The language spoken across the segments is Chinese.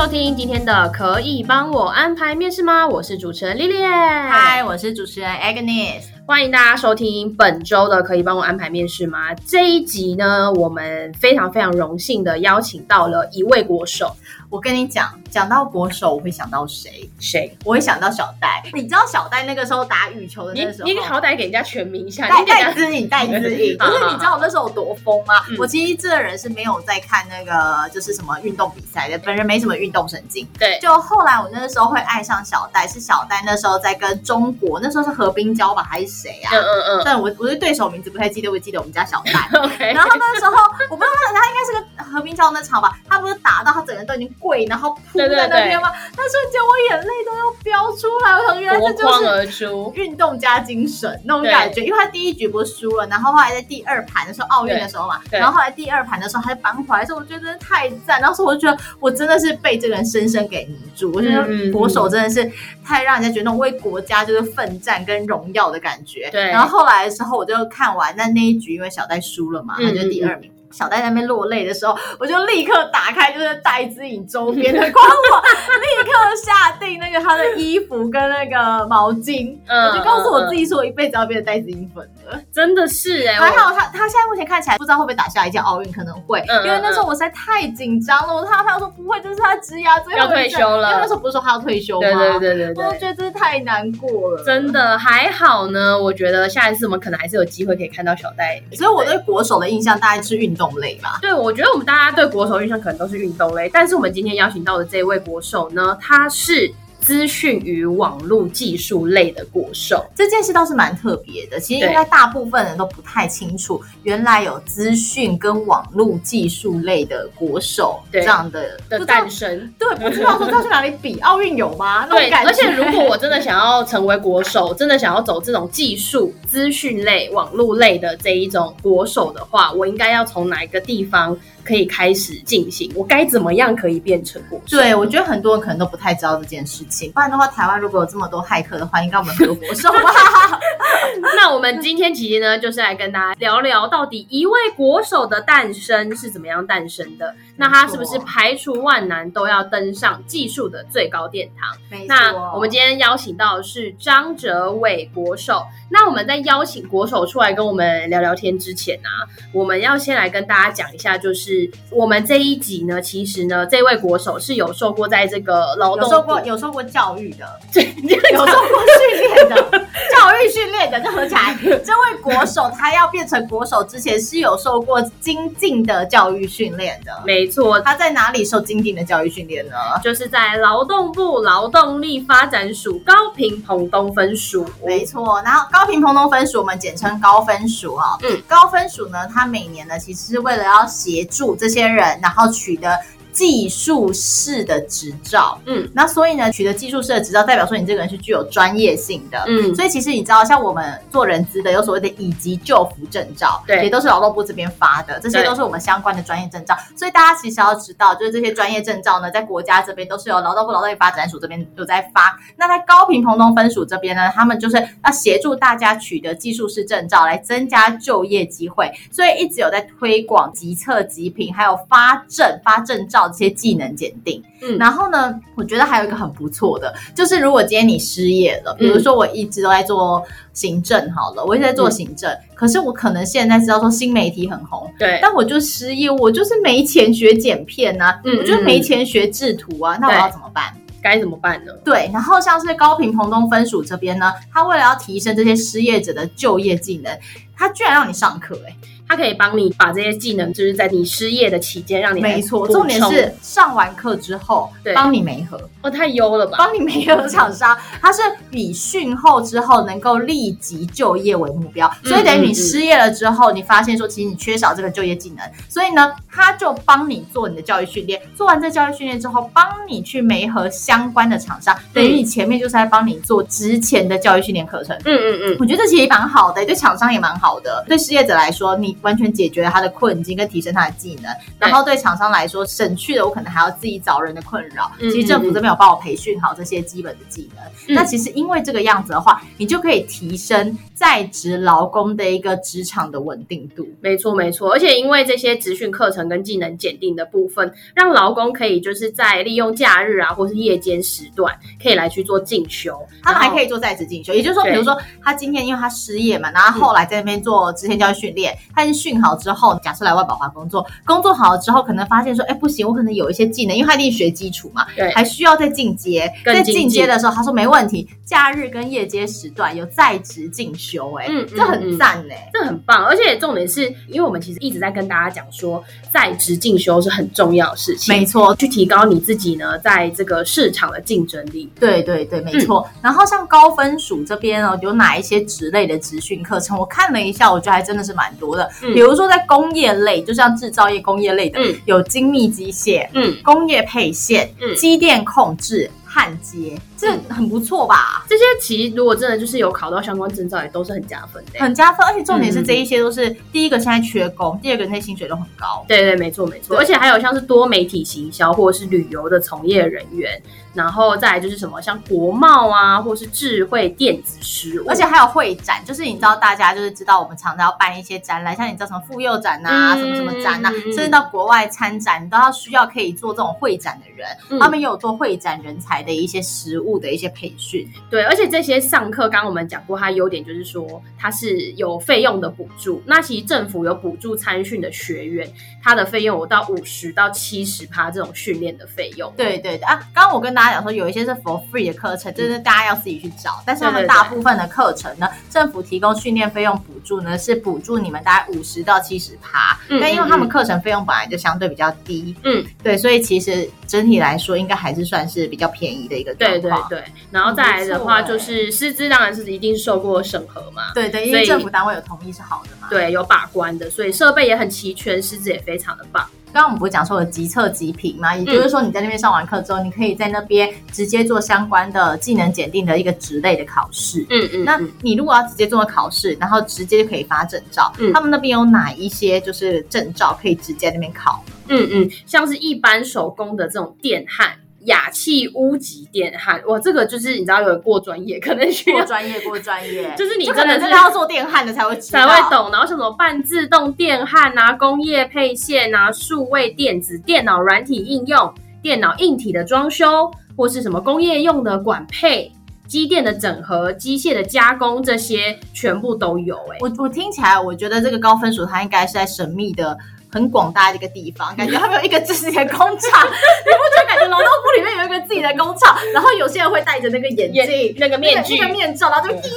收听今天的可以帮我安排面试吗？我是主持人 Lilian，嗨，我是主持人 Agnes，欢迎大家收听本周的可以帮我安排面试吗？这一集呢，我们非常非常荣幸的邀请到了一位国手。我跟你讲，讲到国手，我会想到谁？谁？我会想到小戴。你知道小戴那个时候打羽球的那时候，你，你好歹给人家全名一下。戴戴资颖，戴资颖。就是你知道我那时候有多疯吗？嗯、我其实这个人是没有在看那个就是什么运动比赛的，本人没什么运动神经。对。就后来我那个时候会爱上小戴，是小戴那时候在跟中国，那时候是何冰娇吧，还是谁啊？嗯嗯嗯。但我我对对手名字不太记得，我记得我们家小戴。OK。然后那个时候我不知道他他应该是个何冰娇那场吧，他不是打到他整个人都已经跪，然后扑。在那边吗？那瞬间我眼泪都要飙出来，我想原来这就是运动加精神那种感觉。因为他第一局不是输了，然后后来在第二盘的时候，奥运的时候嘛，然后后来第二盘的时候他就扳回来的时候，我觉得真的太赞。当时我就觉得我真的是被这个人深深给迷住。我觉得国手真的是太让人家觉得那种为国家就是奋战跟荣耀的感觉。对。然后后来的时候我就看完但那一局，因为小戴输了嘛，他就第二名。小戴在那边落泪的时候，我就立刻打开就是戴资颖周边的官网，立刻下定那个他的衣服跟那个毛巾。嗯，我就告诉我自己说，我一辈子要变成戴资颖粉的。真的是哎、欸，还好他他现在目前看起来不知道会不会打下一届奥运，可能会，嗯、因为那时候我实在太紧张了。我看到他说不会，这是他职涯最后要退休了。因为那时候不是说他要退休吗？对对对对对，我觉得真是太难过了。真的还好呢，我觉得下一次我们可能还是有机会可以看到小戴。所以我对国手的印象大概是运动类吧。对。我觉得我们大家对国手印象可能都是运动类，但是我们今天邀请到的这位国手呢，他是资讯与网络技术类的国手。这件事倒是蛮特别的。其实应该大部分人都不太清楚，原来有资讯跟网络技术类的国手这样的的诞生。对，不知道说他去哪里比奥运有吗？那种感觉。对，而且如果我真的想要成为国手，真的想要走这种技术、资讯类、网络类的这一种国手的话，我应该要从哪一个地方可以开始进行？我该怎么样可以变成国手？对，我觉得很多人可能都不太知道这件事情。不然的话，台湾如果有这么多骇客的话，应该我们很多国手吧？那我们今天其实呢，就是来跟大家聊聊，到底一位国手的诞生是怎么样诞生的？那他是不是排除万难都要登上技术的最高殿堂？那我们今天邀请到的是张哲伟国手。那我们在邀请国手出来跟我们聊聊天之前啊，我们要先来跟大家讲一下，就是我们这一集呢，其实呢，这位国手是有受过在这个劳动，有受过有受过教育的，对，有受过训练的，教育训练的，这合起来。这位国手他要变成国手之前是有受过精进的教育训练的，没错。他在哪里受精进的教育训练呢？就是在劳动部劳动力发展署高平澎东分署，没错。然后高平澎东分署我们简称高分署啊，嗯，高分署呢，它每年呢其实是为了要协助这些人，然后取得。技术士的执照，嗯，那所以呢，取得技术士的执照，代表说你这个人是具有专业性的，嗯，所以其实你知道，像我们做人资的，有所谓的乙级就服证照，对，也都是劳动部这边发的，这些都是我们相关的专业证照。所以大家其实要知道，就是这些专业证照呢，在国家这边都是由劳动部劳动力发展署这边有在发。那在高屏澎东分署这边呢，他们就是要协助大家取得技术士证照，来增加就业机会，所以一直有在推广急测急评，还有发证发证照。这些技能检定，嗯，然后呢，我觉得还有一个很不错的，就是如果今天你失业了，比如说我一直都在做行政，好了，我一直在做行政，嗯，可是我可能现在知道说新媒体很红，对，但我就失业，我就是没钱学剪片呐，啊，嗯，我就是没钱学制图啊，那我要怎么办？该怎么办呢？对，然后像是高屏澎东分署这边呢，他为了要提升这些失业者的就业技能。他居然让你上课、欸，哎。它可以帮你把这些技能，就是在你失业的期间，让你没错。重点是上完课之后，对，帮你没合哦，太优了吧！帮你没有厂商，它是以训后之后能够立即就业为目标，所以等于你失业了之后，你发现说其实你缺少这个就业技能，所以呢，他就帮你做你的教育训练，做完这教育训练之后，帮你去媒合相关的厂商，等于你前面就是在帮你做之前的教育训练课程。嗯嗯嗯，我觉得这其实蛮好的，对厂商也蛮好的，对失业者来说，你。完全解决了他的困境跟提升他的技能，然后对厂商来说省去了我可能还要自己找人的困扰。其实政府这边有帮我培训好这些基本的技能。嗯、那其实因为这个样子的话，你就可以提升在职劳工的一个职场的稳定度。没错没错，而且因为这些职训课程跟技能检定的部分，让劳工可以就是在利用假日啊或是夜间时段，可以来去做进修。他们还可以做在职进修，也就是说，比如说他今天因为他失业嘛，然后后来在那边做职前教育训练，他训好之后，假设来外宝华工作，工作好了之后，可能发现说，哎，不行，我可能有一些技能，因为他一定学基础嘛，对，还需要再进阶。在进阶的时候，他说没问题，假日跟夜间时段有在职进修，哎，嗯，这很赞哎，这很棒。而且重点是因为我们其实一直在跟大家讲说，在职进修是很重要的事情，没错，去提高你自己呢，在这个市场的竞争力。对对对，没错。嗯、然后像高分署这边哦，有哪一些职类的职训课程？我看了一下，我觉得还真的是蛮多的，嗯、比如说。在工业类，就像制造业、工业类的，嗯、有精密机械，嗯，工业配线，嗯，机电控制、焊接，这很不错吧？这些其实如果真的就是有考到相关证照，也都是很加分的，很加分。而且重点是这一些都是、嗯、第一个现在缺工，第二个那些薪水都很高。对对，没错没错。而且还有像是多媒体行销或者是旅游的从业人员。然后再来就是什么，像国贸啊，或是智慧电子事务，而且还有会展，就是你知道，大家就是知道我们常常要办一些展览，像你知道什么妇幼展啊，嗯、什么什么展啊，甚至到国外参展，你都要需要可以做这种会展的人，嗯、他们也有做会展人才的一些实务的一些培训。对，而且这些上课，刚刚我们讲过，它优点就是说它是有费用的补助。那其实政府有补助参训的学员，他的费用有到五十到七十趴这种训练的费用。对对对啊，刚刚我跟大家讲说，有一些是 for free 的课程，就是大家要自己去找。但是他们大部分的课程呢，政府提供训练费用补助呢，是补助你们大概五十到七十趴。但因为他们课程费用本来就相对比较低，嗯，对，所以其实整体来说，应该还是算是比较便宜的一个状况。对对对。然后再来的话，就是师资当然是一定受过审核嘛。对对，因为政府单位有同意是好的嘛。对，有把关的，所以设备也很齐全，师资也非常的棒。刚刚我们不是讲说有即测即评嘛？也就是说你在那边上完课之后，嗯、你可以在那边直接做相关的技能检定的一个职类的考试。嗯嗯。那你如果要直接做考试，然后直接就可以发证照。嗯。他们那边有哪一些就是证照可以直接在那边考？嗯嗯，像是一般手工的这种电焊。氬气屋级电焊，哇，这个就是你知道有过专业，可能需要过专业过专业，就是你真的是要做电焊的才会才会懂。然后像什么半自动电焊啊、工业配线啊、数位电子、电脑软体应用、电脑硬体的装修，或是什么工业用的管配、机电的整合、机械的加工，这些全部都有、欸。哎，我我听起来，我觉得这个高分数它应该是在神秘的。很广大的一个地方，感觉他们有一个自己的工厂，你不觉得感觉劳动部里面有一个自己的工厂？然后有些人会戴着那个眼镜、那个面具、那个面罩，然后就滴。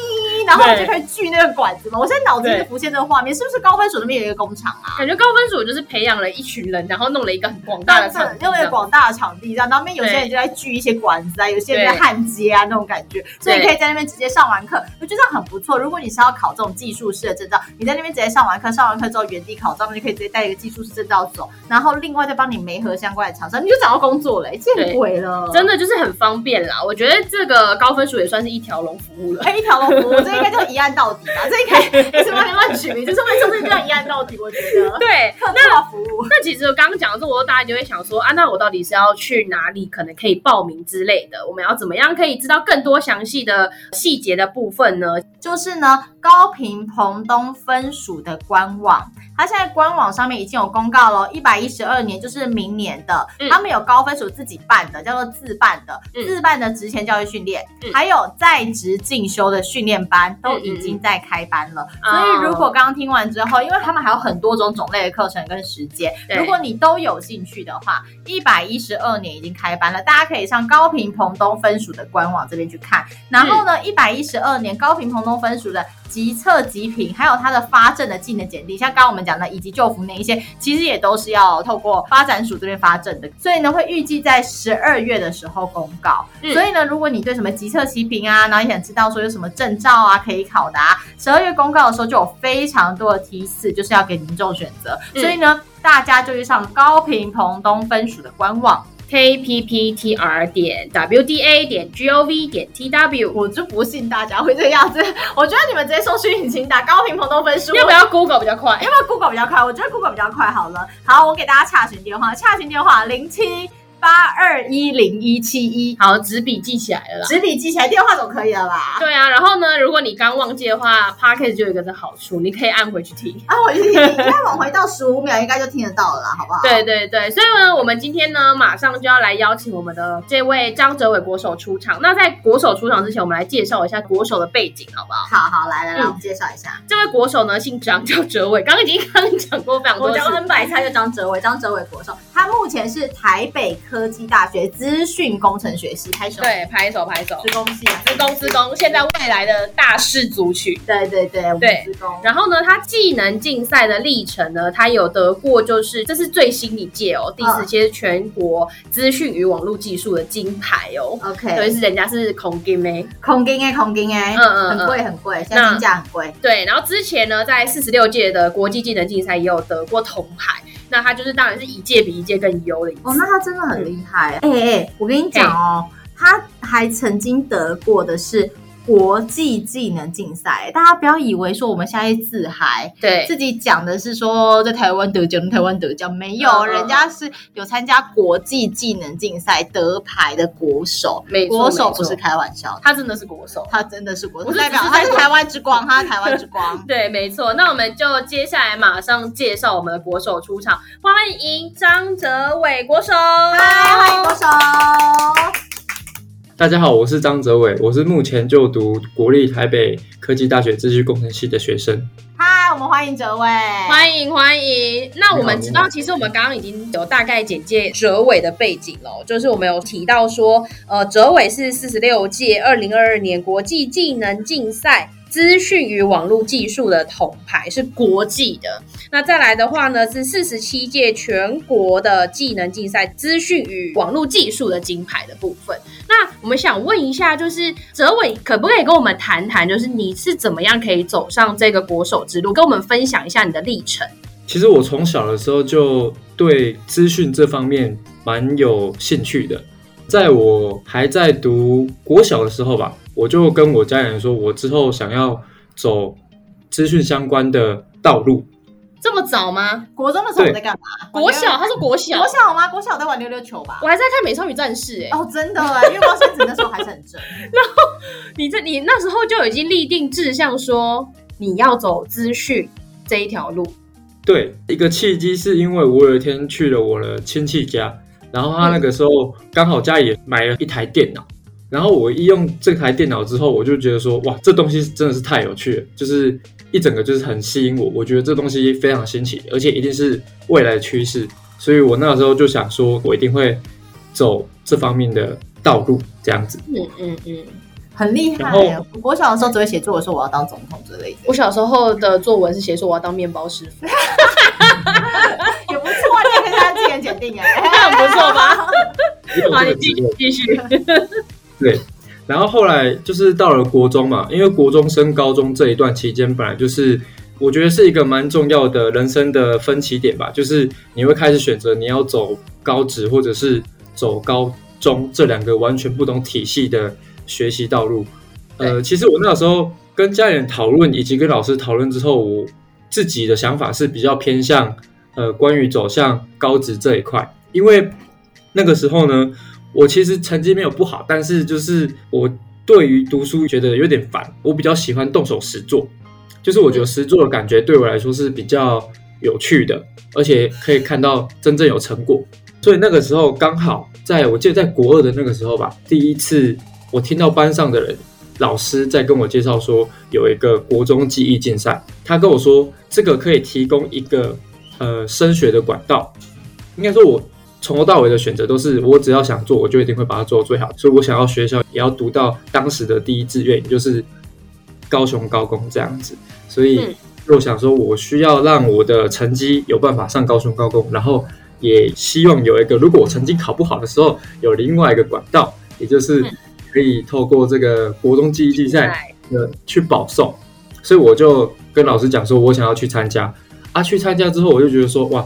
然后就可以锯那个管子嘛。我现在脑子里就浮现这个画面，是不是高分署那边有一个工厂啊？感觉高分署就是培养了一群人，然后弄了一个很广大的场地，用了一个广大的场地，这样。然后那边有些人就在锯一些管子啊，有些人在焊接啊，那种感觉。所以你可以在那边直接上完课，我觉得很不错。如果你是要考这种技术式的证照，你在那边直接上完课，上完课之后原地考照，那就可以直接带一个技术式证照走。然后另外再帮你媒合相关的厂商，你就找到工作了，见鬼了！真的就是很方便啦。我觉得这个高分署也算是一条龙服务了，一条龙服务，这应该叫一案到底吧。这应该为什么乱取名，就是为什么这样一案到底？我觉得 对，特别好服务。那其实我刚刚讲的时候，大家就会想说啊，那我到底是要去哪里，可能可以报名之类的？我们要怎么样可以知道更多详细的细节的部分呢？就是呢，高平澎东分署的官网。他现在官网上面已经有公告了，一百一十二年就是明年的，嗯、他们有高分署自己办的，叫做自办的，嗯、自办的职前教育训练，嗯、还有在职进修的训练班都已经在开班了。嗯、所以如果刚刚听完之后，因为他们还有很多种种类的课程跟时间，如果你都有兴趣的话，一百一十二年已经开班了，大家可以上高屏澎东分署的官网这边去看。然后呢，一百一十二年高屏澎东分署的。即测急评，还有它的发证的技能检定，像刚刚我们讲的以及救服那一些，其实也都是要透过发展署这边发证的。所以呢，会预计在十二月的时候公告。嗯、所以呢，如果你对什么急测即评啊，然后你想知道说有什么证照啊可以考的啊，十二月公告的时候就有非常多的提示，就是要给民众选择。嗯、所以呢，大家就去上高屏澎东分署的官网。Kpptr 点 wda 点 gov 点 tw，我就不信大家会这样子。我觉得你们直接搜寻引擎打高屏澎东分数，要不要 Google 比较快？要不要 Google 比较快？我觉得 Google 比较快。好了，好，我给大家洽询电话，洽询电话零七。八二一零一七一，好，纸笔记起来了啦，纸笔记起来，电话总可以了吧？对啊，然后呢，如果你刚忘记的话，Podcast 就有一个的好处，你可以按回去听，按回去听，应该往回到十五秒，应该就听得到了啦，好不好？对对对，所以呢，我们今天呢，马上就要来邀请我们的这位张哲伟国手出场。那在国手出场之前，我们来介绍一下国手的背景，好不好？好好，来来来，嗯、我们介绍一下这位国手呢，姓张，叫哲伟。刚刚已经刚刚讲过非常多次，我叫恩百菜，就张哲伟，张哲伟国手，他目前是台北科技大学。资讯工程学系，拍手，对，拍手拍手，资工系，资工资工，现在未来的大势族群，对对对对，资工。然后呢，他技能竞赛的历程呢，他有得过，就是这是最新一届哦，第四届全国资讯与网络技术的金牌哦。OK，所以是人家是空金哎，空金哎，空金哎，嗯嗯，很贵很贵，现在金价很贵。对，然后之前呢，在四十六届的国际技能竞赛也有得过铜牌。那他就是当然是一届比一届更优的一哦，那他真的很厉害。哎哎、欸欸，我跟你讲哦，欸、他还曾经得过的是国际技能竞赛，大家不要以为说我们现在自嗨，对。自己讲的是说在台湾得奖，台湾得奖没有，嗯、人家是有参加国际技能竞赛得牌的国手，没错国手不是开玩笑，他真的是国手，他真的是国手，不代表他是台湾之光，他是台湾之光，对，没错。那我们就接下来马上介绍我们的国手出场，欢迎张哲伟国手，嗨，欢迎国手。大家好，我是张哲伟，我是目前就读国立台北科技大学资讯工程系的学生。嗨，我们欢迎哲伟，欢迎欢迎。那我们知道，其实我们刚刚已经有大概简介哲伟的背景了，就是我们有提到说，呃，哲伟是四十六届二零二二年国际技能竞赛。资讯与网络技术的铜牌是国际的，那再来的话呢，是四十七届全国的技能竞赛资讯与网络技术的金牌的部分。那我们想问一下，就是哲伟可不可以跟我们谈谈，就是你是怎么样可以走上这个国手之路，跟我们分享一下你的历程？其实我从小的时候就对资讯这方面蛮有兴趣的，在我还在读国小的时候吧。我就跟我家人说，我之后想要走资讯相关的道路。这么早吗？国中的时候我在干嘛？国小，他说国小，国小吗？国小在玩溜溜球吧？我还在看《美少女战士》哎。哦，真的哎，月光仙子那时候还是很正。然后你这你那时候就已经立定志向，说你要走资讯这一条路。对，一个契机是因为我有一天去了我的亲戚家，然后他那个时候刚好家里也买了一台电脑。然后我一用这台电脑之后，我就觉得说，哇，这东西真的是太有趣了，就是一整个就是很吸引我。我觉得这东西非常新奇，而且一定是未来的趋势。所以我那个时候就想说，我一定会走这方面的道路，这样子。嗯嗯嗯，很厉害。我小的时候只会写作文说我要当总统之类的。我小时候的作文是写说我要当面包师傅，也不错，你也可以当技能检定哎，很 不错吧？好，你继续继续。对，然后后来就是到了国中嘛，因为国中升高中这一段期间，本来就是我觉得是一个蛮重要的人生的分歧点吧，就是你会开始选择你要走高职或者是走高中这两个完全不同体系的学习道路。呃，其实我那个时候跟家人讨论以及跟老师讨论之后，我自己的想法是比较偏向呃关于走向高职这一块，因为那个时候呢。我其实成绩没有不好，但是就是我对于读书觉得有点烦。我比较喜欢动手实做，就是我觉得实做的感觉对我来说是比较有趣的，而且可以看到真正有成果。所以那个时候刚好在我记得在国二的那个时候吧，第一次我听到班上的人老师在跟我介绍说有一个国中记忆竞赛，他跟我说这个可以提供一个呃升学的管道，应该说我。从头到尾的选择都是我只要想做，我就一定会把它做到最好。所以我想要学校也要读到当时的第一志愿，也就是高雄高工这样子，所以若想说，我需要让我的成绩有办法上高雄高工，然后也希望有一个，如果我成绩考不好的时候，有另外一个管道，也就是可以透过这个国中记忆竞赛。呃去保送，所以我就跟老师讲说，我想要去参加。啊，去参加之后，我就觉得说，哇。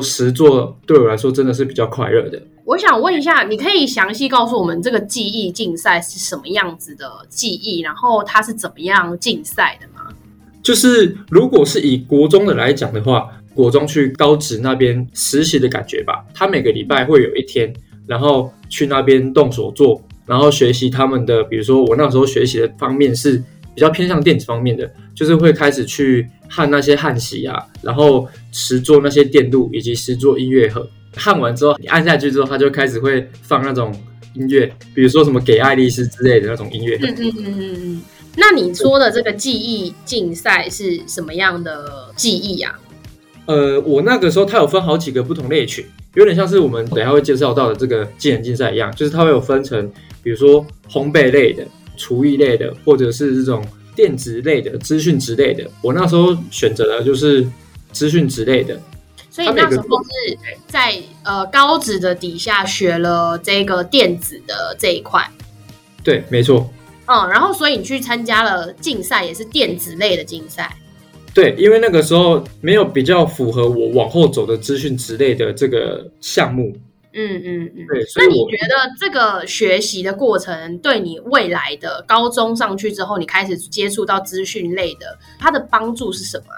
实做对我来说真的是比较快乐的。我想问一下，你可以详细告诉我们这个记忆竞赛是什么样子的记忆，然后它是怎么样竞赛的吗？就是如果是以国中的来讲的话，国中去高职那边实习的感觉吧。他每个礼拜会有一天，然后去那边动手做，然后学习他们的，比如说我那时候学习的方面是。比较偏向电子方面的，就是会开始去焊那些焊锡啊，然后实做那些电路以及实做音乐盒。焊完之后，你按下去之后，它就开始会放那种音乐，比如说什么给爱丽丝之类的那种音乐。嗯嗯嗯嗯嗯。那你说的这个记忆竞赛是什么样的记忆啊？呃，我那个时候它有分好几个不同类群，有点像是我们等下会介绍到的这个技能竞赛一样，就是它会有分成，比如说烘焙类的。厨艺类的，或者是这种电子类的、资讯之类的，我那时候选择的就是资讯之类的。所以那时候是在呃高职的底下学了这个电子的这一块。对，没错。嗯，然后所以你去参加了竞赛，也是电子类的竞赛。对，因为那个时候没有比较符合我往后走的资讯之类的这个项目。嗯嗯嗯，对。那你觉得这个学习的过程对你未来的高中上去之后，你开始接触到资讯类的，它的帮助是什么？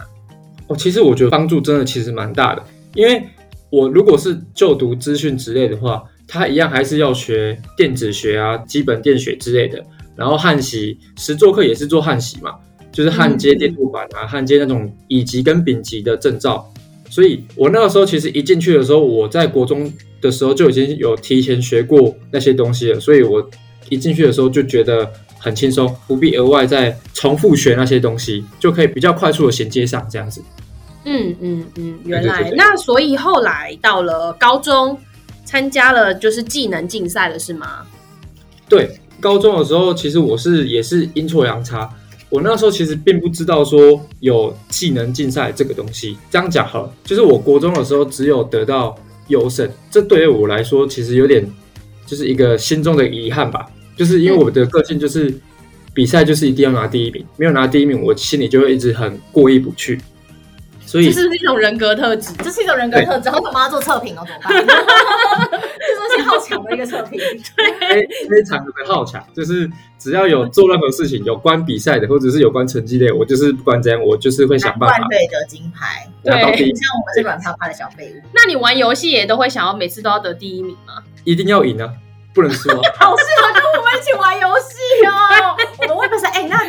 哦，其实我觉得帮助真的其实蛮大的，因为我如果是就读资讯之类的话，它一样还是要学电子学啊、基本电学之类的，然后焊锡实作课也是做焊锡嘛，就是焊接电路板啊、焊接那种乙级跟丙级的证照。所以我那个时候其实一进去的时候，我在国中。的时候就已经有提前学过那些东西了，所以我一进去的时候就觉得很轻松，不必额外再重复学那些东西，就可以比较快速的衔接上这样子。嗯嗯嗯，原来那所以后来到了高中，参加了就是技能竞赛了，是吗？对，高中的时候其实我是也是阴错阳差，我那时候其实并不知道说有技能竞赛这个东西。这样讲好，就是我国中的时候只有得到。优胜，这对于我来说其实有点，就是一个心中的遗憾吧。就是因为我的个性就是比赛就是一定要拿第一名，没有拿第一名，我心里就会一直很过意不去。所以这是一种人格特质？这是一种人格特质。然后我妈做测评哦，怎么办？就是些好强的一个测评，对，非常的好强。就是只要有做任何事情有关比赛的，或者是有关成绩的，我就是不管怎样，我就是会想办法。对得金牌，对，像我们这软趴趴的小废物。那你玩游戏也都会想要每次都要得第一名吗？一定要赢啊，不能输啊。好适合跟我们一起玩游戏哦。我们会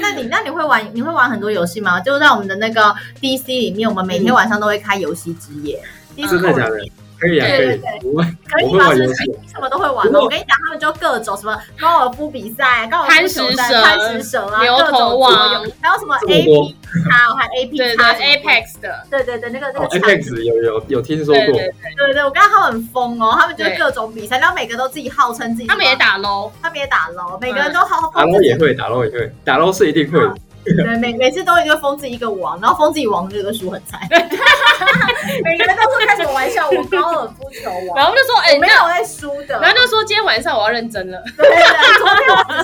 那那你那你会玩你会玩很多游戏吗？就在我们的那个 DC 里面，我们每天晚上都会开游戏之夜。真的假的？可以啊，可以，我可以吗？是什么都会玩？的？我跟你讲，他们就各种什么高尔夫比赛、高尔夫球赛、贪食蛇啊，牛头王，还有什么 A P 叉，还 A P 叉，Apex 的，对对对，那个那个 Apex 有有有听说过，对对，我跟他们很疯哦，他们就各种比赛，然后每个都自己号称自己，他们也打 LOL，他们也打 LOL，每个人都好打 LOL 也会，打 LOL 也会，打 LOL 是一定会。对，每每次都一个封自己一个王，然后封自己王这个输很惨。每个人都是开什么玩笑？我高尔夫球王，然后就说：“哎、欸，没有我在输的。”然后就说：“今天晚上我要认真了。”对对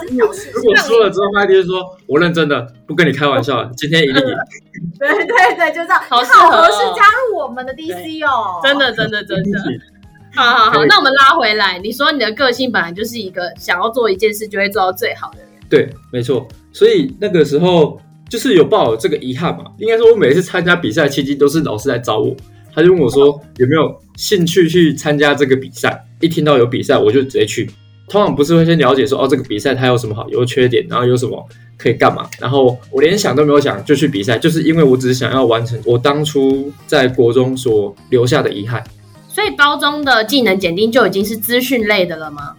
对，如果输了之后，麦迪就说：“我认真的，不跟你开玩笑了，今天一定赢。”对对对，就这样，好适合是加入我们的 DC 哦，真的真的真的。好好好，那我们拉回来，你说你的个性本来就是一个想要做一件事就会做到最好的人。对，没错。所以那个时候就是有抱有这个遗憾嘛。应该说，我每次参加比赛期间都是老师来找我，他就问我说有没有兴趣去参加这个比赛。一听到有比赛，我就直接去。通常不是会先了解说哦，这个比赛它有什么好，有缺点，然后有什么可以干嘛。然后我连想都没有想就去比赛，就是因为我只是想要完成我当初在国中所留下的遗憾。所以高中的技能检定就已经是资讯类的了吗？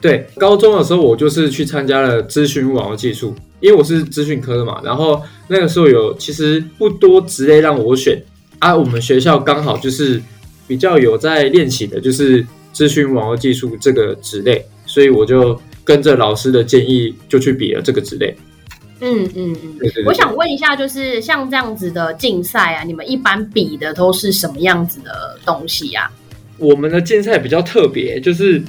对，高中的时候我就是去参加了资讯网络技术，因为我是资讯科的嘛。然后那个时候有其实不多职类让我选啊，我们学校刚好就是比较有在练习的，就是资讯网络技术这个职类，所以我就跟着老师的建议就去比了这个职类。嗯嗯嗯，对对对，我想问一下，就是像这样子的竞赛啊，你们一般比的都是什么样子的东西呀？我们的竞赛比较特别，就是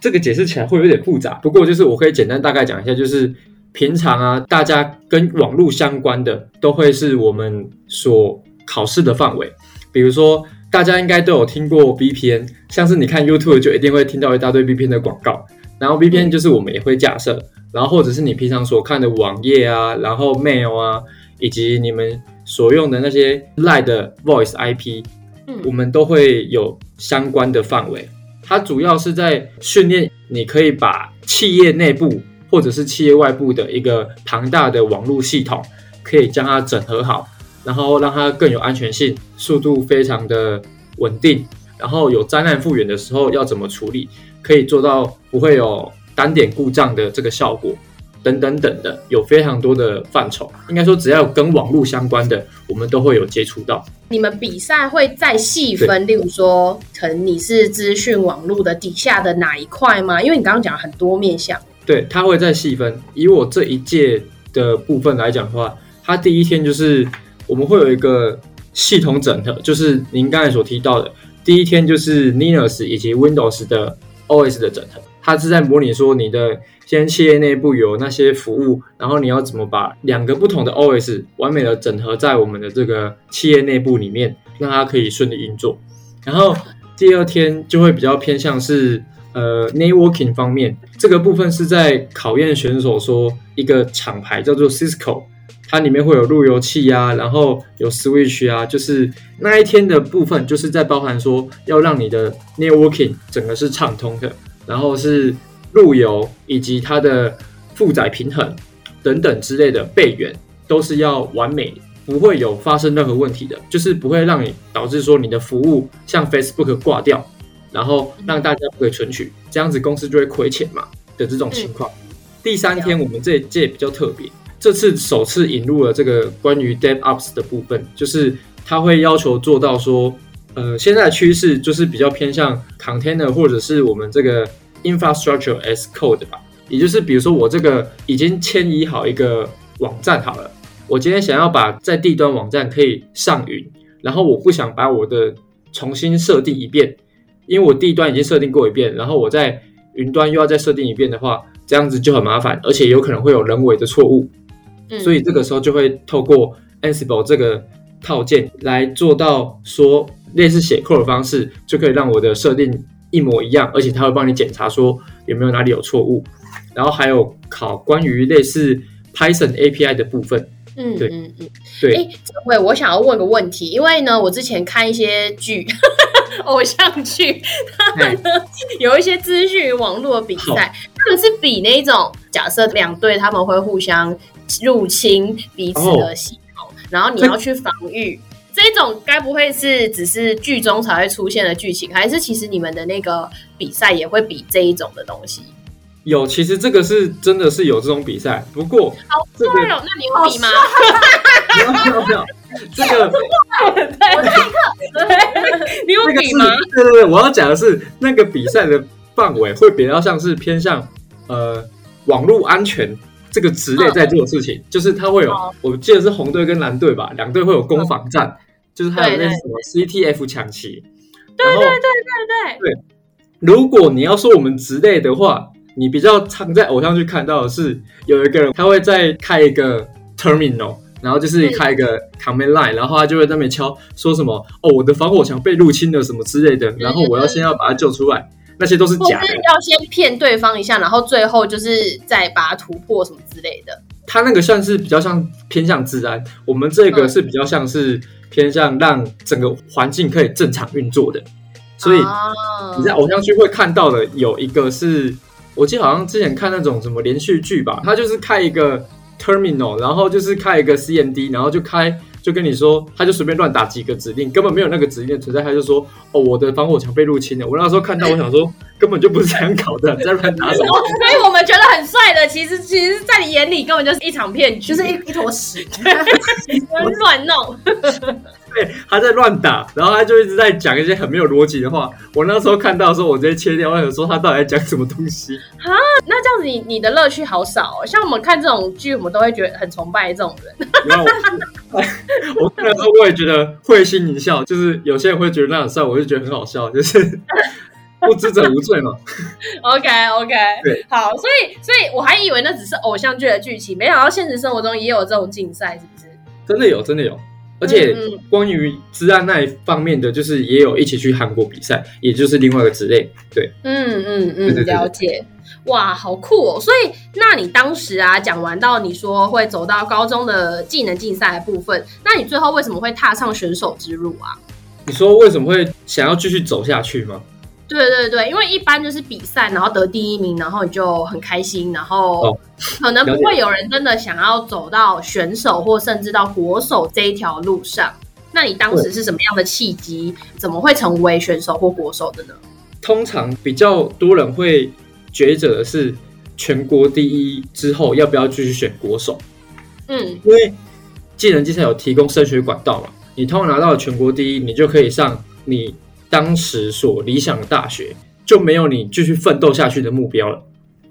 这个解释起来会有点复杂，不过就是我可以简单大概讲一下，就是平常啊，大家跟网络相关的都会是我们所考试的范围，比如说大家应该都有听过 VPN，像是你看 YouTube 就一定会听到一大堆 VPN 的广告，然后 VPN 就是我们也会架设。然后或者是你平常所看的网页啊，然后 mail 啊，以及你们所用的那些 LINE 的 voice IP，嗯，我们都会有相关的范围。它主要是在训练你可以把企业内部或者是企业外部的一个庞大的网络系统，可以将它整合好，然后让它更有安全性，速度非常的稳定，然后有灾难复原的时候要怎么处理，可以做到不会有。单点故障的这个效果，等等等的，有非常多的范畴。应该说，只要跟网络相关的，我们都会有接触到。你们比赛会再细分，例如说，可能你是资讯网络的底下的哪一块吗？因为你刚刚讲了很多面向。对，他会再细分。以我这一届的部分来讲的话，它第一天就是我们会有一个系统整合，就是您刚才所提到的，第一天就是 Linux 以及 Windows 的 OS 的整合。它是在模拟说你的先企业内部有那些服务，然后你要怎么把两个不同的 OS 完美的整合在我们的这个企业内部里面，让它可以顺利运作。然后第二天就会比较偏向是呃 networking 方面，这个部分是在考验选手说一个厂牌叫做 Cisco，它里面会有路由器啊，然后有 switch 啊，就是那一天的部分就是在包含说要让你的 networking 整个是畅通的。然后是路由以及它的负载平衡等等之类的备援都是要完美，不会有发生任何问题的，就是不会让你导致说你的服务像 Facebook 挂掉，然后让大家不可以存取，这样子公司就会亏钱嘛的这种情况。第三天我们这一届比较特别，这次首次引入了这个关于 DevOps 的部分，就是它会要求做到说。呃，现在的趋势就是比较偏向 container 或者是我们这个 infrastructure as code 吧，也就是比如说我这个已经迁移好一个网站好了，我今天想要把在地端网站可以上云，然后我不想把我的重新设定一遍，因为我地端已经设定过一遍，然后我在云端又要再设定一遍的话，这样子就很麻烦，而且有可能会有人为的错误，所以这个时候就会透过 Ansible 这个套件来做到说。类似写 code 的方式，就可以让我的设定一模一样，而且它会帮你检查说有没有哪里有错误。然后还有考关于类似 Python API 的部分。嗯，对，嗯嗯，对。哎，喂，我想要问个问题，因为呢，我之前看一些剧，偶像剧，他们呢有一些资讯网络比赛，他们是比那种假设两队他们会互相入侵彼此的系统，然后你要去防御。这种该不会是只是剧中才会出现的剧情，还是其实你们的那个比赛也会比这一种的东西？有，其实这个是真的是有这种比赛，不过好帅哦！那你有比吗？没有没有没有，这个 我太克，你有比吗？对对对，我要讲的是那个比赛的范围会比较像是偏向呃网络安全。这个职类在做的事情，嗯、就是他会有，哦、我记得是红队跟蓝队吧，两队会有攻防战，嗯、就是还有那什么 CTF 抢旗。对对对对对对。如果你要说我们职类的话，你比较常在偶像剧看到的是，有一个人他会在开一个 terminal，然后就是开一个 command line，然后他就会在那边敲，说什么哦，我的防火墙被入侵了什么之类的，然后我要先要把它救出来。那些都是假的，要先骗对方一下，然后最后就是再把它突破什么之类的。他那个算是比较像偏向治安，我们这个是比较像是偏向让整个环境可以正常运作的。所以你在偶像剧会看到的有一个是，我记得好像之前看那种什么连续剧吧，他就是开一个 terminal，然后就是开一个 CMD，然后就开就跟你说，他就随便乱打几个指令，根本没有那个指令的存在，他就说哦，我的防火墙被入侵了。我那时候看到，我想说根本就不是这样搞的，在乱打什么？所以我们觉得很帅的，其实其实，在你眼里根本就是一场骗局，就是一一坨屎，乱弄。对，他在乱打，然后他就一直在讲一些很没有逻辑的话。我那时候看到的时候，我直接切掉，我想说他到底在讲什么东西？哈，那这样子你你的乐趣好少哦。像我们看这种剧，我们都会觉得很崇拜这种人。然后我，我看的时候我也觉得会心一笑，就是有些人会觉得那很帅，我就觉得很好笑，就是 不知者无罪嘛。OK OK，对，好，所以所以我还以为那只是偶像剧的剧情，没想到现实生活中也有这种竞赛，是不是？真的有，真的有。而且关于治安那一方面的，就是也有一起去韩国比赛，也就是另外一个职类。对，嗯嗯嗯，了解。哇，好酷哦！所以，那你当时啊，讲完到你说会走到高中的技能竞赛的部分，那你最后为什么会踏上选手之路啊？你说为什么会想要继续走下去吗？对对对，因为一般就是比赛，然后得第一名，然后你就很开心，然后可能不会有人真的想要走到选手或甚至到国手这一条路上。那你当时是什么样的契机，怎么会成为选手或国手的呢？通常比较多人会抉择的是全国第一之后要不要继续选国手。嗯，因为技能竞赛有提供升学管道嘛，你通常拿到了全国第一，你就可以上你。当时所理想的大学就没有你继续奋斗下去的目标了，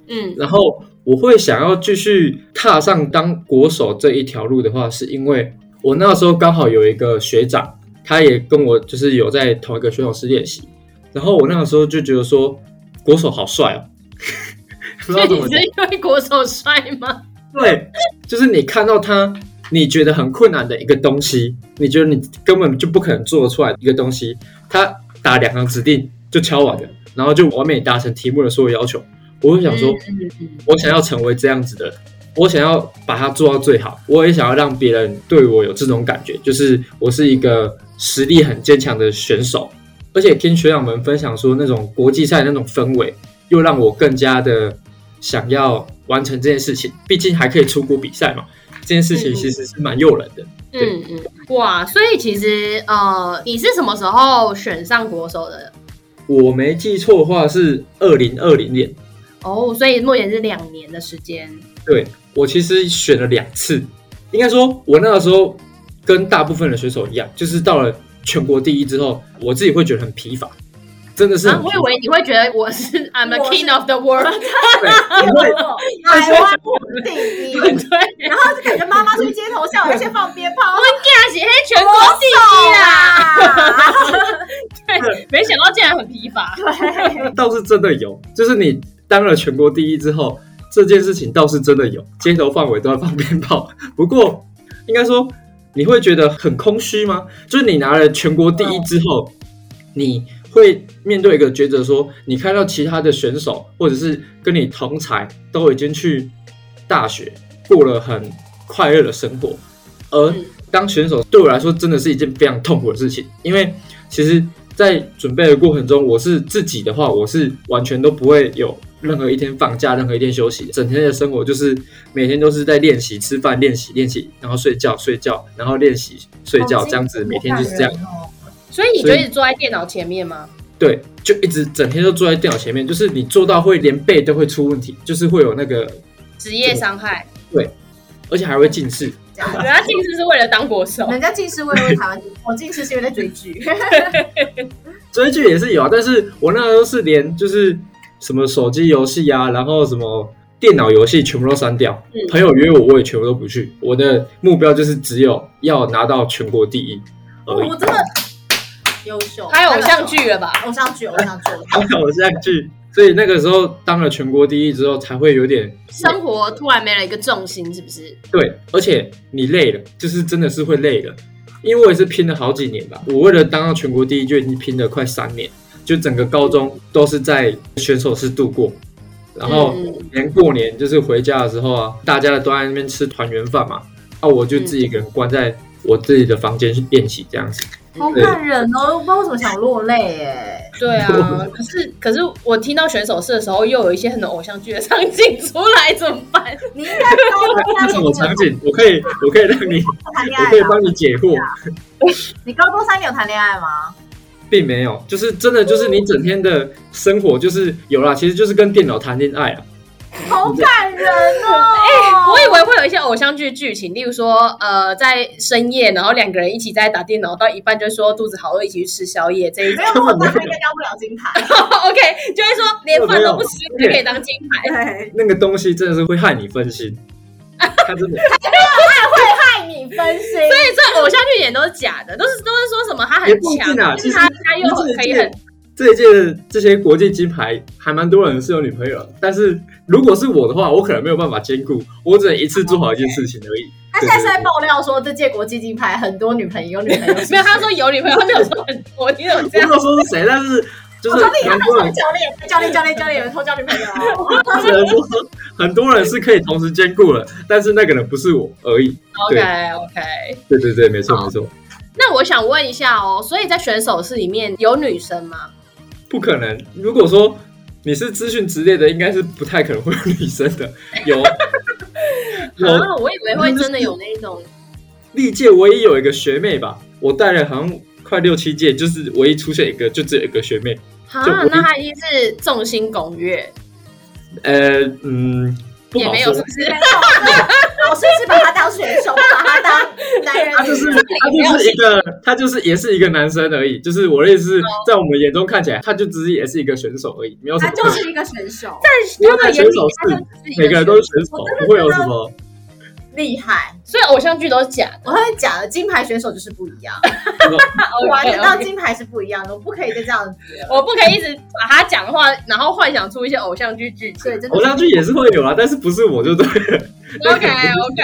嗯，然后我会想要继续踏上当国手这一条路的话，是因为我那时候刚好有一个学长，他也跟我就是有在同一个选手室练习，然后我那个时候就觉得说国手好帅哦，所以你是因为国手帅吗？对，就是你看到他，你觉得很困难的一个东西，你觉得你根本就不可能做出来一个东西，他。打两行指令就敲完了，然后就完美达成题目的所有要求。我就想说，我想要成为这样子的人，我想要把它做到最好。我也想要让别人对我有这种感觉，就是我是一个实力很坚强的选手。而且听学长们分享说，那种国际赛那种氛围，又让我更加的想要完成这件事情。毕竟还可以出国比赛嘛，这件事情其实是蛮诱人的。嗯嗯，哇，所以其实呃，你是什么时候选上国手的？我没记错的话是二零二零年。哦，所以目前是两年的时间。对，我其实选了两次，应该说，我那个时候跟大部分的选手一样，就是到了全国第一之后，我自己会觉得很疲乏。真的是、啊，我以为你会觉得我是 I'm a king of the world，对，台湾第一，对，然后就感觉妈妈去街头巷尾，而且放鞭炮，我们是全国第一啦，对，没想到竟然很疲乏，对，倒是真的有，就是你当了全国第一之后，这件事情倒是真的有，街头范围都在放鞭炮，不过应该说你会觉得很空虚吗？就是你拿了全国第一之后，你。会面对一个抉择，说你看到其他的选手，或者是跟你同才，都已经去大学过了很快乐的生活，而当选手对我来说真的是一件非常痛苦的事情。因为其实，在准备的过程中，我是自己的话，我是完全都不会有任何一天放假，任何一天休息，整天的生活就是每天都是在练习、吃饭、练习、练习，然后睡觉、睡觉，然后练习、睡觉，这样子每天就是这样。所以你就一直坐在电脑前面吗？对，就一直整天都坐在电脑前面，就是你做到会连背都会出问题，就是会有那个职业伤害。对，而且还会近视。人家近视是为了当国手，人家近视为了台湾，我近视是因为在追剧。追剧也是有啊，但是我那时候是连就是什么手机游戏啊，然后什么电脑游戏全部都删掉。嗯、朋友约我，我也全部都不去。我的目标就是只有要拿到全国第一而已。我真的。优秀，拍偶像剧了吧？偶像剧，偶像剧，偶像剧。所以那个时候当了全国第一之后，才会有点生活突然没了一个重心，是不是？对，而且你累了，就是真的是会累了。因为我也是拼了好几年吧，我为了当到全国第一就已经拼了快三年，就整个高中都是在选手室度过，然后连过年就是回家的时候啊，大家都在那边吃团圆饭嘛，啊，我就自己一个人关在我自己的房间去练习这样子。好感人哦！我不知道为什么想落泪耶。对啊，可是可是我听到选手室的时候，又有一些很多偶像剧的场景出来，怎么办？你应该这种场景，我可以我可以让你，我可以帮你解惑。你高中三年有谈恋爱吗？并没有，就是真的，就是你整天的生活就是有啦，其实就是跟电脑谈恋爱啊。好感人哦！哎、欸，我以为会有一些偶像剧剧情，例如说，呃，在深夜，然后两个人一起在打电脑，到一半就说肚子好饿，一起去吃宵夜。这一种，没有，应该当不了金牌。OK，就会说连饭都不吃就可以当金牌。对，那个东西真的是会害你分心。他真的，他没有爱会害你分心，所以这偶像剧演都是假的，都是都是说什么他很强，啊、其实他他又可以很。这一届的这些国际金牌还蛮多人是有女朋友，但是如果是我的话，我可能没有办法兼顾，我只能一次做好一件事情而已。他现在是在爆料说，这届国际金牌很多女朋友，有女朋友没有？他说有女朋友，他没有说很多，你怎么这样？我没有说是谁，但是就是很多人教练教练教练教练有人偷交女朋友，只能说很多人是可以同时兼顾了，但是那个人不是我而已。OK OK，对对对，没错没错。那我想问一下哦，所以在选手室里面有女生吗？不可能。如果说你是资讯职业的，应该是不太可能会有女生的。有，有啊，我以为会真的有那种。历届唯一有一个学妹吧，我带了好像快六七届，就是唯一出现一个，就只有一个学妹。啊，那她一定是众星拱月。呃，嗯。也没有，是不是？老师是把他当选手，把他当男人。他就是他就是一个，他就是也是一个男生而已。就是我的意思是，在我们眼中看起来，他就只是也是一个选手而已，没有什么。他就是一个选手，在他的眼里，是每个人都是选手，不会有什么。厉害，所以偶像剧都是假的。我会假的，金牌选手就是不一样。玩得到金牌是不一样的，我不可以再这样子。我不可以一直把他讲话，然后幻想出一些偶像剧剧情。对，真的。偶像剧也是会有啊，但是不是我就对了。OK OK。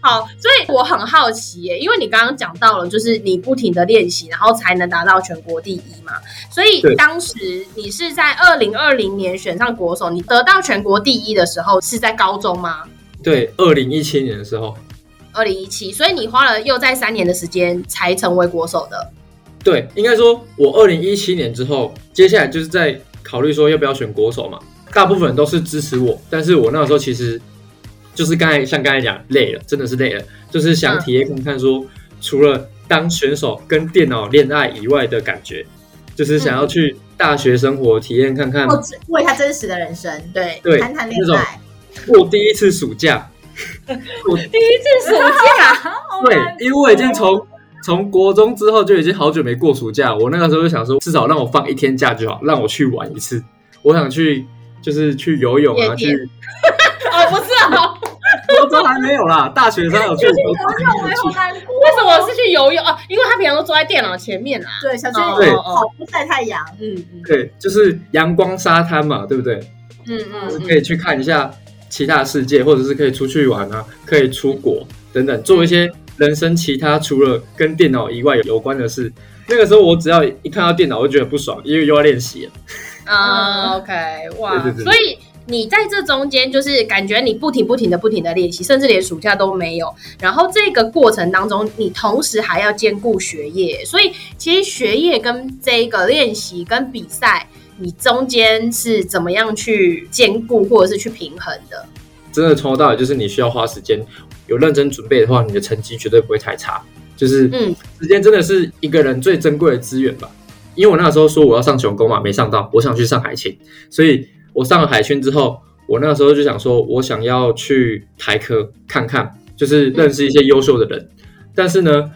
好，所以我很好奇耶，因为你刚刚讲到了，就是你不停的练习，然后才能达到全国第一嘛。所以当时你是在二零二零年选上国手，你得到全国第一的时候是在高中吗？对，二零一七年的时候，二零一七，所以你花了又在三年的时间才成为国手的。对，应该说，我二零一七年之后，接下来就是在考虑说要不要选国手嘛。大部分人都是支持我，但是我那个时候其实就是刚才像刚才讲累了，真的是累了，就是想体验看看说，嗯、除了当选手跟电脑恋爱以外的感觉，就是想要去大学生活体验看看，过一下真实的人生，对对，谈谈恋爱。过第一次暑假，我 第一次暑假，对，因为我已经从从国中之后就已经好久没过暑假，我那个时候就想说，至少让我放一天假就好，让我去玩一次。我想去，就是去游泳啊，去。哦，不是啊，国中还没有啦，大学生有去。游泳为什么是去游泳啊？因为他平常都坐在电脑前面啊。对，想去跑步晒太阳。嗯嗯，对，就是阳光沙滩嘛，对不对？嗯嗯，可以去看一下。其他世界，或者是可以出去玩啊，可以出国等等，做一些人生其他除了跟电脑以外有关的事。那个时候我只要一看到电脑，我就觉得不爽，因为又要练习了。啊、uh,，OK，哇，对对对，所以你在这中间就是感觉你不停不停的不停的练习，甚至连暑假都没有。然后这个过程当中，你同时还要兼顾学业，所以其实学业跟这个练习跟比赛。你中间是怎么样去兼顾或者是去平衡的？真的从头到尾就是你需要花时间，有认真准备的话，你的成绩绝对不会太差。就是，嗯，时间真的是一个人最珍贵的资源吧。因为我那时候说我要上雄工嘛，没上到，我想去上海青，所以我上了海青之后，我那时候就想说，我想要去台科看看，就是认识一些优秀的人。嗯。但是呢，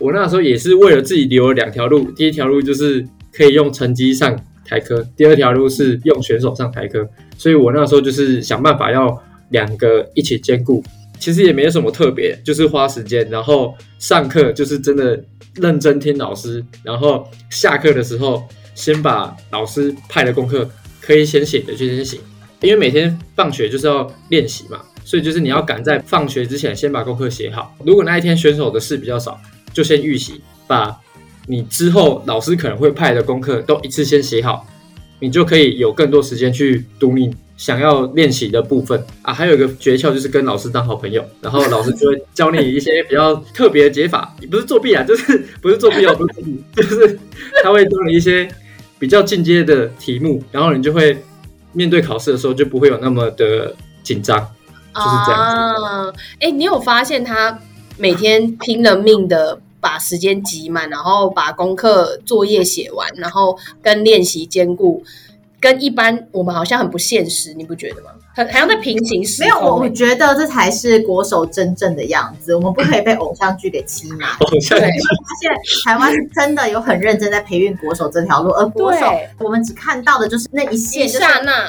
我那时候也是为了自己留了两条路，第一条路就是可以用成绩上。台科，第二条路是用选手上台科，所以我那时候就是想办法要两个一起兼顾。其实也没有什么特别，就是花时间，然后上课就是真的认真听老师，然后下课的时候先把老师派的功课可以先写的就先写，因为每天放学就是要练习嘛，所以就是你要赶在放学之前先把功课写好。如果那一天选手的事比较少，就先预习把。你之后老师可能会派的功课都一次先写好，你就可以有更多时间去读你想要练习的部分啊。还有一个诀窍就是跟老师当好朋友，然后老师就会教你一些比较特别的解法，你不是作弊啊，就是 不是作弊哦，不是作弊，就是他会教你一些比较进阶的题目，然后你就会面对考试的时候就不会有那么的紧张，就是这样子。哎、你有发现他每天拼了命的把时间挤满，然后把功课作业写完，然后跟练习兼顾，跟一般我们好像很不现实，你不觉得吗？很好像在平行时空。没有，我我觉得这才是国手真正的样子。我们不可以被偶像剧给欺瞒。偶像剧。发现台湾是真的有很认真在培育国手这条路，而国手我们只看到的就是那一线，就是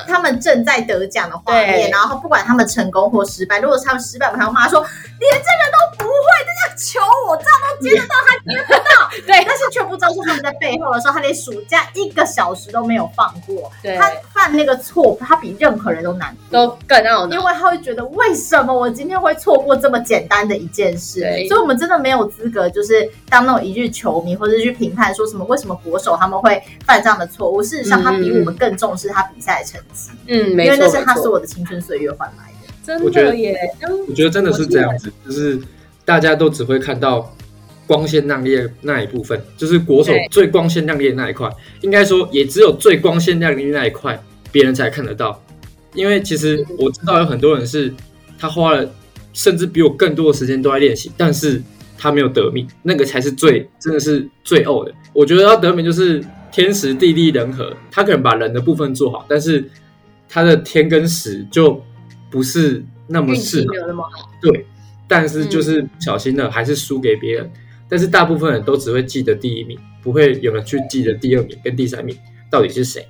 他们正在得奖的画面。然后不管他们成功或失败，如果他们失败，我们还要骂说连这个都不会，这样求我这样都接得到，他接不到。对，但是却不知道是他们在背后的时候，他连暑假一个小时都没有放过。对，他犯那个错，他比任何人都难。都更懊恼，因为他会觉得为什么我今天会错过这么简单的一件事？所以，我们真的没有资格，就是当那种一日球迷，或者是去评判说什么为什么国手他们会犯这样的错误。事实上，他比我们更重视他比赛的成绩。嗯，因为那是他所有的青春岁月换来的。真的耶，我觉得真的是这样子，就是大家都只会看到光鲜亮丽的那一部分，就是国手最光鲜亮丽的那一块。应该说，也只有最光鲜亮丽的那一块，别人才看得到。因为其实我知道有很多人是，他花了甚至比我更多的时间都在练习，但是他没有得名，那个才是最真的是最呕的。我觉得要得名就是天时地利人和，他可能把人的部分做好，但是他的天跟时就不是那么适合，对，但是就是小心的还是输给别人，但是大部分人都只会记得第一名，不会有人去记得第二名跟第三名到底是谁。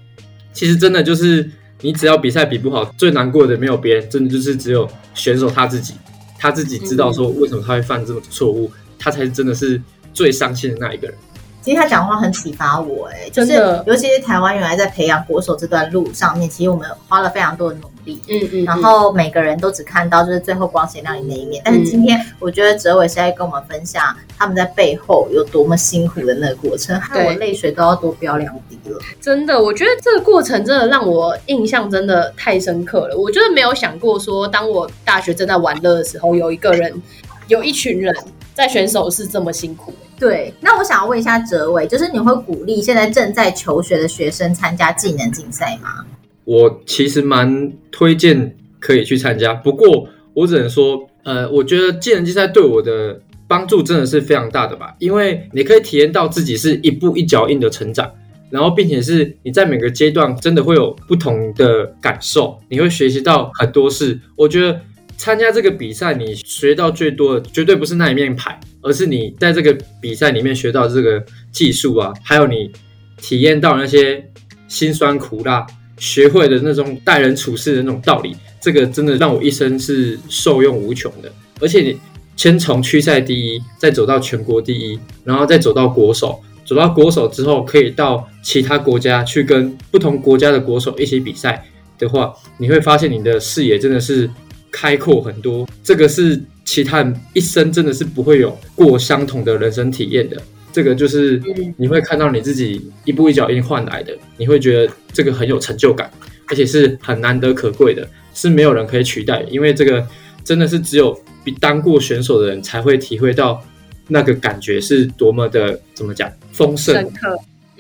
其实真的就是。你只要比赛比不好，最难过的没有别人，真的就是只有选手他自己，他自己知道说为什么他会犯这种错误，他才是真的是最伤心的那一个人。其实他讲话很启发我，哎，就是尤其是台湾原来在培养国手这段路上面，其实我们花了非常多的努力，嗯嗯，然后每个人都只看到就是最后光鲜亮丽那一面，但是今天我觉得哲伟是在跟我们分享他们在背后有多么辛苦的那个过程，害我泪水都要多飙两滴了。真的，我觉得这个过程真的让我印象真的太深刻了。我就是没有想过说，当我大学正在玩乐的时候，有一个人，有一群人在选手是这么辛苦。对，那我想要问一下哲伟，就是你会鼓励现在正在求学的学生参加技能竞赛吗？我其实蛮推荐可以去参加，不过我只能说，呃，我觉得技能竞赛对我的帮助真的是非常大的吧，因为你可以体验到自己是一步一脚印的成长，然后并且是你在每个阶段真的会有不同的感受，你会学习到很多事。我觉得参加这个比赛，你学到最多的绝对不是那一面牌。而是你在这个比赛里面学到这个技术啊，还有你体验到那些辛酸苦辣，学会的那种待人处事的那种道理，这个真的让我一生是受用无穷的。而且你先从区赛第一，再走到全国第一，然后再走到国手，走到国手之后，可以到其他国家去跟不同国家的国手一起比赛的话，你会发现你的视野真的是开阔很多。这个是。其他人一生真的是不会有过相同的人生体验的，这个就是你会看到你自己一步一脚印换来的，你会觉得这个很有成就感，而且是很难得可贵的，是没有人可以取代，因为这个真的是只有比当过选手的人才会体会到那个感觉是多么的怎么讲丰盛。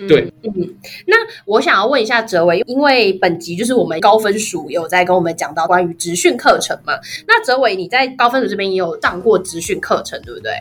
对，嗯，那我想要问一下哲伟，因为本集就是我们高分署有在跟我们讲到关于职训课程嘛。那哲伟，你在高分署这边也有上过职训课程，对不对？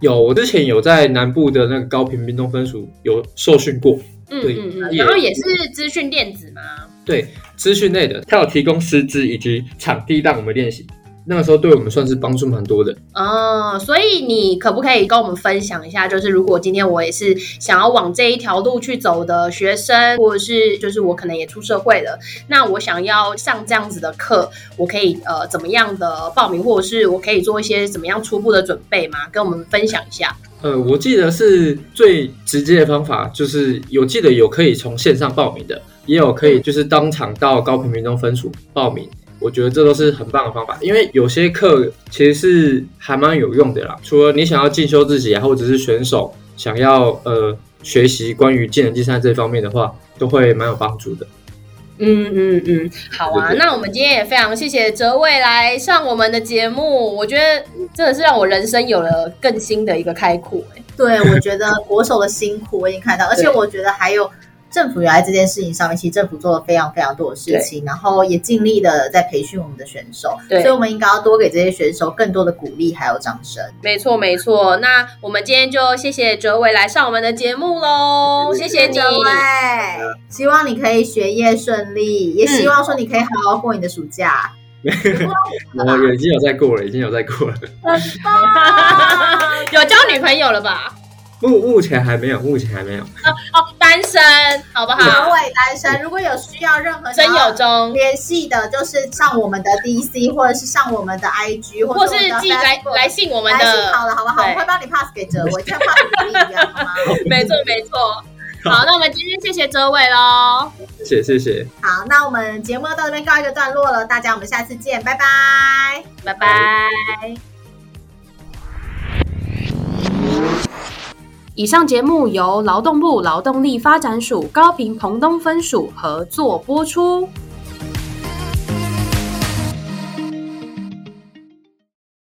有，我之前有在南部的那个高屏屏东分署有受训过。嗯嗯嗯，然后也是资讯电子吗？对，资讯类的，他有提供师资以及场地让我们练习。那个时候对我们算是帮助蛮多的哦，所以你可不可以跟我们分享一下，就是如果今天我也是想要往这一条路去走的学生，或者是就是我可能也出社会了，那我想要上这样子的课，我可以呃怎么样的报名，或者是我可以做一些怎么样初步的准备吗？跟我们分享一下。呃，我记得是最直接的方法，就是有记得有可以从线上报名的，也有可以就是当场到高频民众分署报名。我觉得这都是很棒的方法，因为有些课其实是还蛮有用的啦。除了你想要进修自己啊，或者是选手想要呃学习关于技能竞赛这方面的话，都会蛮有帮助的。嗯嗯嗯，好啊。那我们今天也非常谢谢哲伟来上我们的节目，我觉得真的是让我人生有了更新的一个开阔。对，我觉得国手的辛苦我已经看到，而且我觉得还有。政府原来这件事情上面，其实政府做了非常非常多的事情，然后也尽力的在培训我们的选手，对，所以我们应该要多给这些选手更多的鼓励还有掌声。没错没错，那我们今天就谢谢哲伟来上我们的节目喽，谢谢哲维，希望你可以学业顺利，也希望说你可以好好过你的暑假。我有已经有在过了，已经有在过了，有交女朋友了吧？目目前还没有，目前还没有。哦哦，单身，好不好？两位单身，如果有需要任何真有中联系的，就是上我们的 DC，或者是上我们的 IG，或是寄来来信我们的。来信好了，好不好？我会帮你 pass 给哲伟，像 pass 给你一样，好吗？没错，没错。好，那我们今天谢谢哲伟喽。谢谢，谢谢。好，那我们节目到这边告一个段落了，大家我们下次见，拜拜，拜拜。以上节目由劳动部劳动力发展署高平澎东分署合作播出。